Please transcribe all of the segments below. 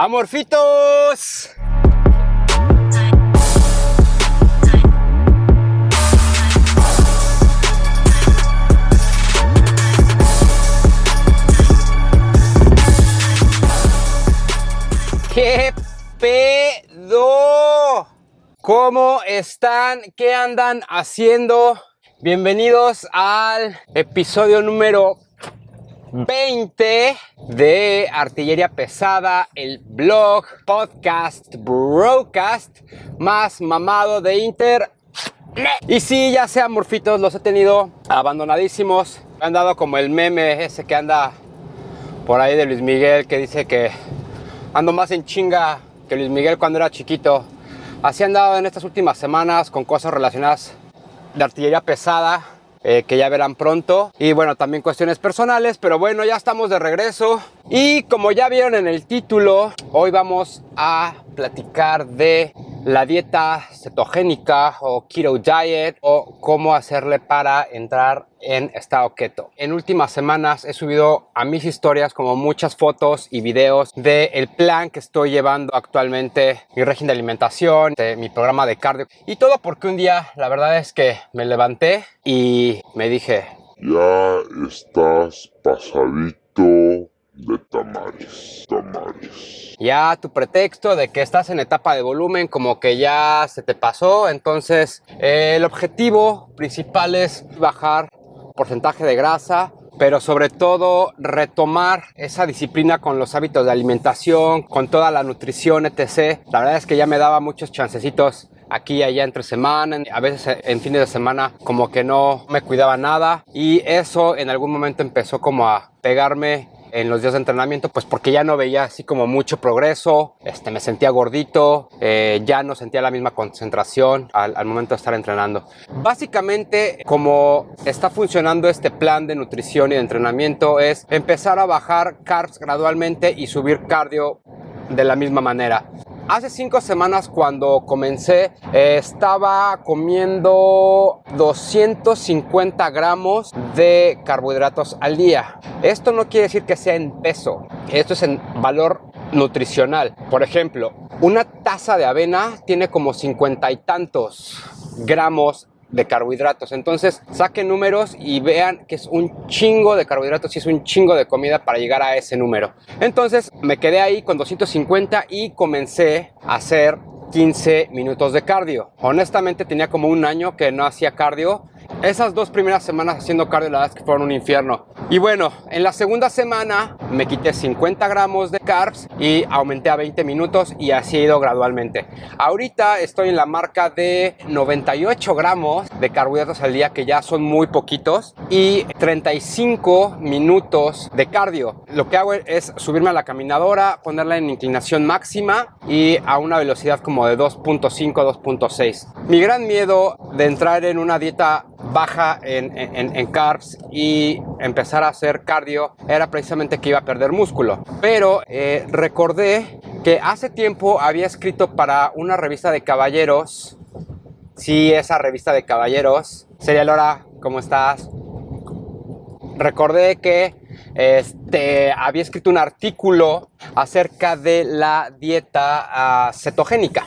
Amorfitos. ¿Qué pedo? ¿Cómo están? ¿Qué andan haciendo? Bienvenidos al episodio número 20 de Artillería Pesada, el blog, podcast, broadcast más mamado de Inter. Y sí, ya sea morfitos, los he tenido abandonadísimos. Han dado como el meme ese que anda por ahí de Luis Miguel que dice que ando más en chinga que Luis Miguel cuando era chiquito. Así han dado en estas últimas semanas con cosas relacionadas de artillería pesada, eh, que ya verán pronto. Y bueno, también cuestiones personales, pero bueno, ya estamos de regreso. Y como ya vieron en el título, hoy vamos a platicar de la dieta cetogénica o keto diet o cómo hacerle para entrar en estado keto. En últimas semanas he subido a mis historias como muchas fotos y videos del el plan que estoy llevando actualmente, mi régimen de alimentación, mi programa de cardio y todo porque un día la verdad es que me levanté y me dije, ya estás pasadito de tamales, tamales. Ya tu pretexto de que estás en etapa de volumen como que ya se te pasó, entonces eh, el objetivo principal es bajar porcentaje de grasa, pero sobre todo retomar esa disciplina con los hábitos de alimentación, con toda la nutrición, etc. La verdad es que ya me daba muchos chancecitos aquí y allá entre semana, a veces en fines de semana como que no me cuidaba nada y eso en algún momento empezó como a pegarme en los días de entrenamiento, pues porque ya no veía así como mucho progreso, este, me sentía gordito, eh, ya no sentía la misma concentración al, momento de estar entrenando. Básicamente, como está funcionando este plan de nutrición y de entrenamiento, es empezar a bajar carbs gradualmente y subir cardio de la misma manera. Hace cinco semanas cuando comencé eh, estaba comiendo 250 gramos de carbohidratos al día. Esto no quiere decir que sea en peso, esto es en valor nutricional. Por ejemplo, una taza de avena tiene como cincuenta y tantos gramos de carbohidratos. Entonces, saquen números y vean que es un chingo de carbohidratos y es un chingo de comida para llegar a ese número. Entonces, me quedé ahí con 250 y comencé a hacer 15 minutos de cardio. Honestamente, tenía como un año que no hacía cardio esas dos primeras semanas haciendo cardio, la verdad es que fueron un infierno. Y bueno, en la segunda semana me quité 50 gramos de carbs y aumenté a 20 minutos y así he ido gradualmente. Ahorita estoy en la marca de 98 gramos de carbohidratos al día, que ya son muy poquitos, y 35 minutos de cardio. Lo que hago es subirme a la caminadora, ponerla en inclinación máxima y a una velocidad como de 2.5, 2.6. Mi gran miedo de entrar en una dieta baja en, carbs y empezar a hacer cardio era precisamente que iba a perder músculo. Pero eh, recordé que hace tiempo había escrito para una revista de caballeros. Sí, esa revista de caballeros. Sería Lora, ¿cómo estás? Recordé que este, había escrito un artículo acerca de la dieta uh, cetogénica.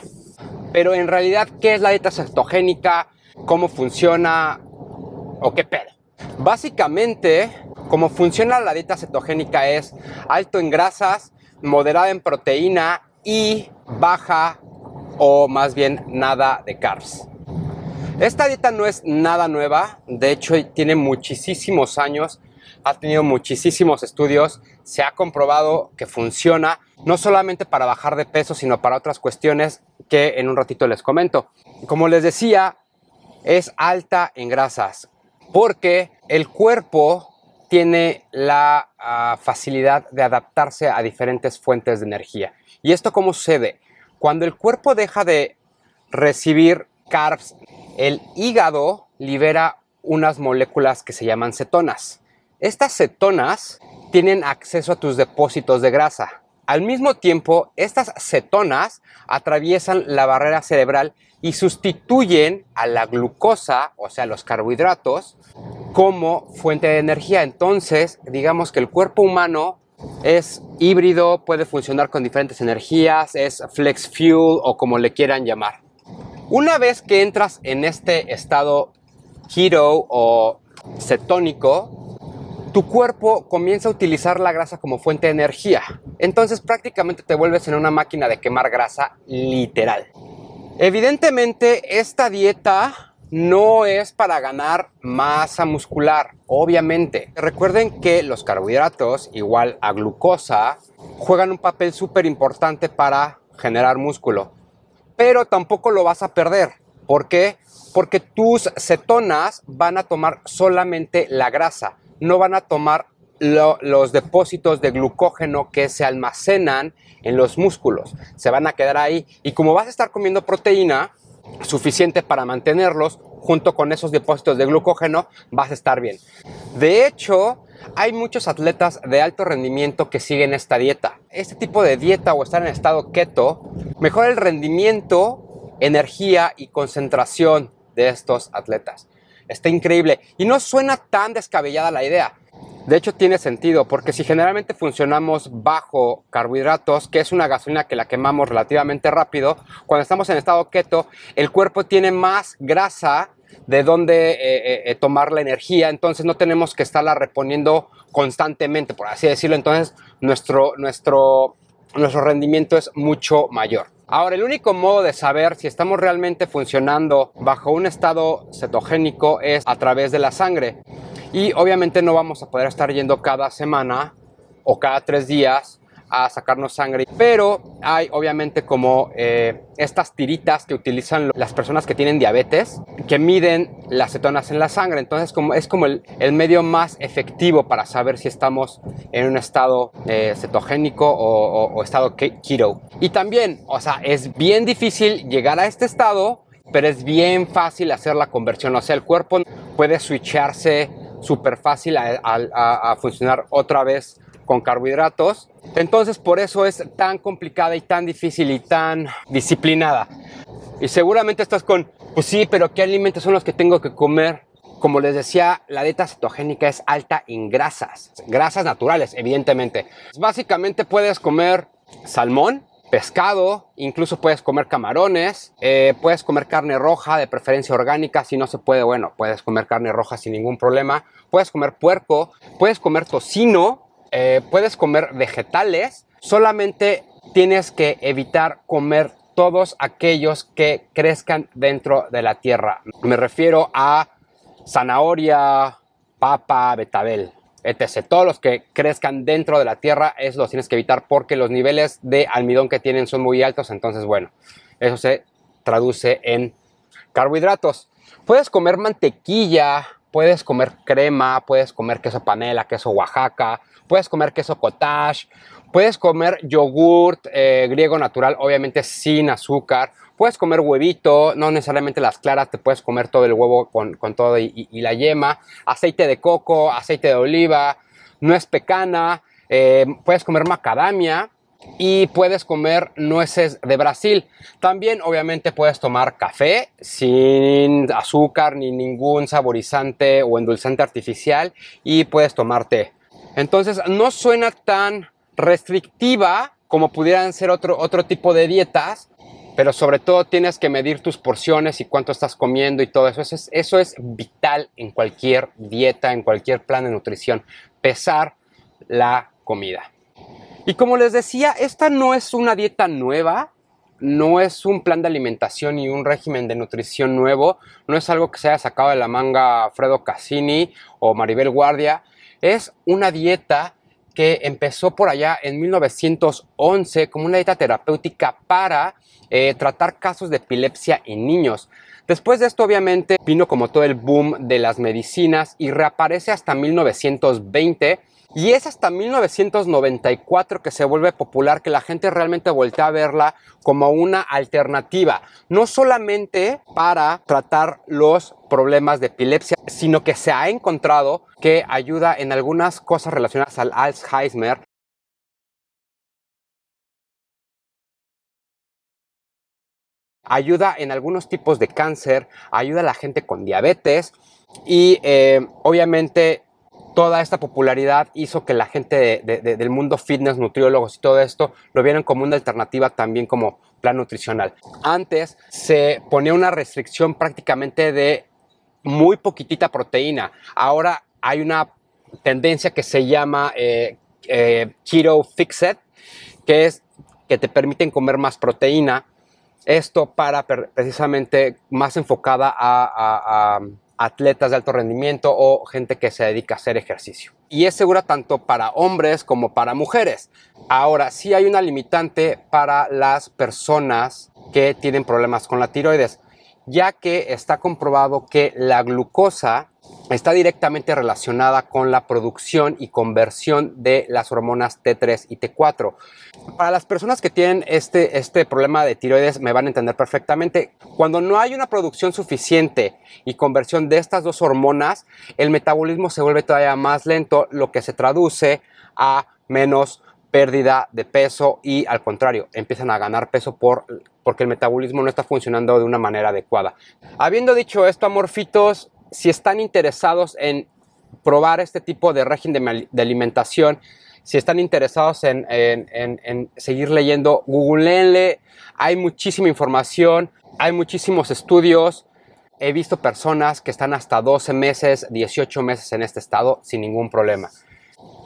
Pero en realidad, ¿qué es la dieta cetogénica? ¿Cómo funciona? ¿O qué pedo? Básicamente, cómo funciona la dieta cetogénica es alto en grasas, moderada en proteína y baja o más bien nada de carbs. Esta dieta no es nada nueva, de hecho tiene muchísimos años, ha tenido muchísimos estudios, se ha comprobado que funciona no solamente para bajar de peso, sino para otras cuestiones que en un ratito les comento. Como les decía, es alta en grasas porque el cuerpo tiene la uh, facilidad de adaptarse a diferentes fuentes de energía. ¿Y esto cómo sucede? Cuando el cuerpo deja de recibir carbs, el hígado libera unas moléculas que se llaman cetonas. Estas cetonas tienen acceso a tus depósitos de grasa. Al mismo tiempo, estas cetonas atraviesan la barrera cerebral y sustituyen a la glucosa, o sea, los carbohidratos, como fuente de energía. Entonces, digamos que el cuerpo humano Es híbrido, puede funcionar con diferentes energías, es flex fuel o como le quieran llamar. Una vez que entras en este estado keto o cetónico, tu cuerpo comienza a utilizar la grasa como fuente de energía. Entonces prácticamente te vuelves en una máquina de quemar grasa literal. Evidentemente esta dieta no es para ganar masa muscular, obviamente. Recuerden que los carbohidratos, igual a glucosa, juegan un papel súper importante para generar músculo. Pero tampoco lo vas a perder. ¿Por qué? Porque tus cetonas van a tomar solamente la grasa no van a tomar los depósitos de glucógeno que se almacenan en los músculos. Se van a quedar ahí. Y como vas a estar comiendo proteína suficiente para mantenerlos, junto con esos depósitos de glucógeno, vas a estar bien. De hecho, hay muchos atletas de alto rendimiento que siguen esta dieta. Este tipo de dieta o estar en estado keto mejora el rendimiento, energía y concentración de estos atletas. Está increíble. Y no suena tan descabellada la idea. De hecho, tiene sentido, porque si generalmente funcionamos bajo carbohidratos, que es una gasolina que la quemamos relativamente rápido, cuando estamos en estado keto, el cuerpo tiene más grasa de donde eh, eh, eh, tomar la energía, entonces no tenemos que estarla reponiendo constantemente, por así decirlo. Entonces, nuestro, nuestro, nuestro rendimiento es mucho mayor. Ahora, el único modo de saber si estamos realmente funcionando bajo un estado cetogénico es a través de la sangre. Y obviamente no vamos a poder estar yendo cada semana o cada tres días a sacarnos sangre. Pero hay obviamente como eh, estas tiritas que utilizan las personas que tienen diabetes, que miden las cetonas en la sangre. Entonces como, es como el, medio más efectivo para saber si estamos en un estado eh, cetogénico o, estado keto. Y también, o sea, es bien difícil llegar a este estado, pero es bien fácil hacer la conversión. O sea, el cuerpo puede switcharse súper fácil a, funcionar otra vez con carbohidratos. Entonces por eso es tan complicada y tan difícil y tan disciplinada. Y seguramente estás con, pues sí, pero ¿qué alimentos son los que tengo que comer? Como les decía, la dieta cetogénica es alta en grasas, grasas naturales, evidentemente. Básicamente puedes comer salmón, pescado, incluso puedes comer camarones, eh, puedes comer carne roja, de preferencia orgánica, si no se puede, bueno, puedes comer carne roja sin ningún problema, puedes comer puerco, puedes comer tocino, eh, puedes comer vegetales, solamente tienes que evitar comer todos aquellos que crezcan dentro de la tierra. Me refiero a zanahoria, papa, betabel, etc. Todos los que crezcan dentro de la tierra, eso los tienes que evitar porque los niveles de almidón que tienen son muy altos. Entonces, bueno, eso se traduce en carbohidratos. Puedes comer mantequilla, puedes comer crema, puedes comer queso panela, queso Oaxaca, puedes comer queso cottage, puedes comer yogurt eh, griego natural, obviamente sin azúcar. Puedes comer huevito, no necesariamente las claras, te puedes comer todo el huevo con, todo y, la yema, aceite de coco, aceite de oliva, nuez pecana, eh, puedes comer macadamia y puedes comer nueces de Brasil. También obviamente puedes tomar café sin azúcar ni ningún saborizante o endulzante artificial y puedes tomar té. Entonces no suena tan restrictiva como pudieran ser otro, otro tipo de dietas, pero sobre todo tienes que medir tus porciones y cuánto estás comiendo y todo eso. Eso es, eso es vital en cualquier dieta, en cualquier plan de nutrición, pesar la comida. Y como les decía, esta no es una dieta nueva, no es un plan de alimentación y un régimen de nutrición nuevo, no es algo que se haya sacado de la manga Fredo Cassini o Maribel Guardia, es una dieta que empezó por allá en 1911 como una dieta terapéutica para eh, tratar casos de epilepsia en niños. Después de esto, obviamente, vino como todo el boom de las medicinas y reaparece hasta 1920 y es hasta 1994 que se vuelve popular, que la gente realmente voltea a verla como una alternativa, no solamente para tratar los problemas de epilepsia, sino que se ha encontrado que ayuda en algunas cosas relacionadas al Alzheimer, ayuda en algunos tipos de cáncer, ayuda a la gente con diabetes y eh, obviamente toda esta popularidad hizo que la gente del mundo fitness, nutriólogos y todo esto lo vieran como una alternativa también como plan nutricional. Antes se ponía una restricción prácticamente de muy poquitita proteína. Ahora hay una tendencia que se llama eh, eh, Keto Fixed, que es que te permiten comer más proteína. Esto para precisamente más enfocada a atletas de alto rendimiento o gente que se dedica a hacer ejercicio. Y es segura tanto para hombres como para mujeres. Ahora, sí hay una limitante para las personas que tienen problemas con la tiroides, ya que está comprobado que la glucosa está directamente relacionada con la producción y conversión de las hormonas T3 y T4. Para las personas que tienen este, este problema de tiroides me van a entender perfectamente. Cuando no hay una producción suficiente y conversión de estas dos hormonas, el metabolismo se vuelve todavía más lento, lo que se traduce a menos pérdida de peso y al contrario, empiezan a ganar peso por, porque el metabolismo no está funcionando de una manera adecuada. Habiendo dicho esto, amorfitos, si están interesados en probar este tipo de régimen de, alimentación, si están interesados en, seguir leyendo, googleenle, hay muchísima información, hay muchísimos estudios. He visto personas que están hasta 12 meses, 18 meses en este estado sin ningún problema.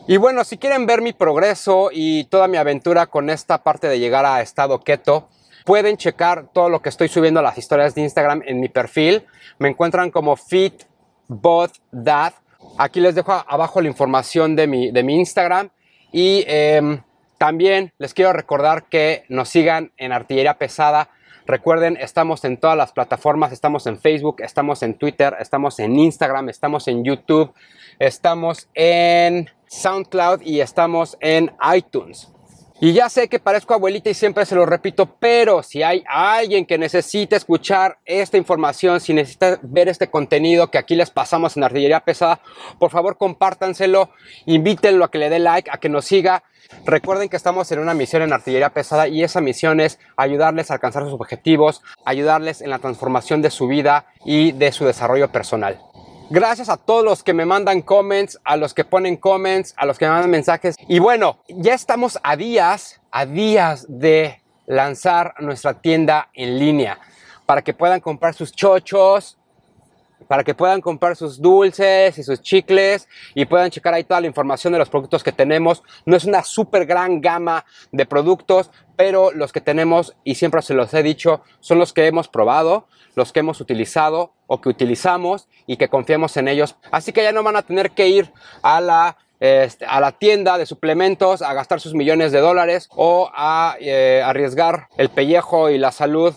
Y bueno, si quieren ver mi progreso y toda mi aventura con esta parte de llegar a estado keto, Pueden checar todo lo que estoy subiendo a las historias de Instagram en mi perfil. Me encuentran como FitBotDad. Aquí les dejo abajo la información de mi, de mi Instagram. Y em, también les quiero recordar que nos sigan en Artillería Pesada. Recuerden, estamos en todas las plataformas, estamos en Facebook, estamos en Twitter, estamos en Instagram, estamos en YouTube, estamos en SoundCloud y estamos en iTunes. Y ya sé que parezco abuelita y siempre se lo repito, pero si hay alguien que necesita escuchar esta información, si necesita ver este contenido que aquí les pasamos en Artillería Pesada, por favor compártanselo, invítenlo a que le dé like, a que nos siga. Recuerden que estamos en una misión en Artillería Pesada y esa misión es ayudarles a alcanzar sus objetivos, ayudarles en la transformación de su vida y de su desarrollo personal. Gracias a todos los que me mandan comments, a los que ponen comments, a los que me mandan mensajes. Y bueno, ya estamos a días, a días de lanzar nuestra tienda en línea para que puedan comprar sus chochos, para que puedan comprar sus dulces y sus chicles y puedan checar ahí toda la información de los productos que tenemos. No es una súper gran gama de productos, pero los que tenemos, y siempre se los he dicho, son los que hemos probado, los que hemos utilizado o que utilizamos y que confiamos en ellos. Así que ya no van a tener que ir a la este, a la tienda de suplementos a gastar sus millones de dólares o a eh, arriesgar el pellejo y la salud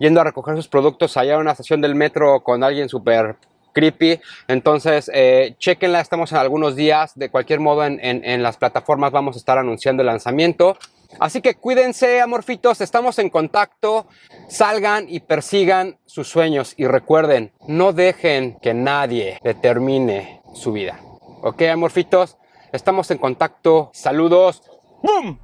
yendo a recoger sus productos allá en una estación del metro con alguien súper creepy. Entonces, eh, chequenla, estamos en algunos días. De cualquier modo, en, en las plataformas vamos a estar anunciando el lanzamiento. Así que cuídense, amorfitos, estamos en contacto. Salgan y persigan sus sueños y recuerden, no dejen que nadie determine su vida. ¿Ok, amorfitos? Estamos en contacto. Saludos. ¡Bum!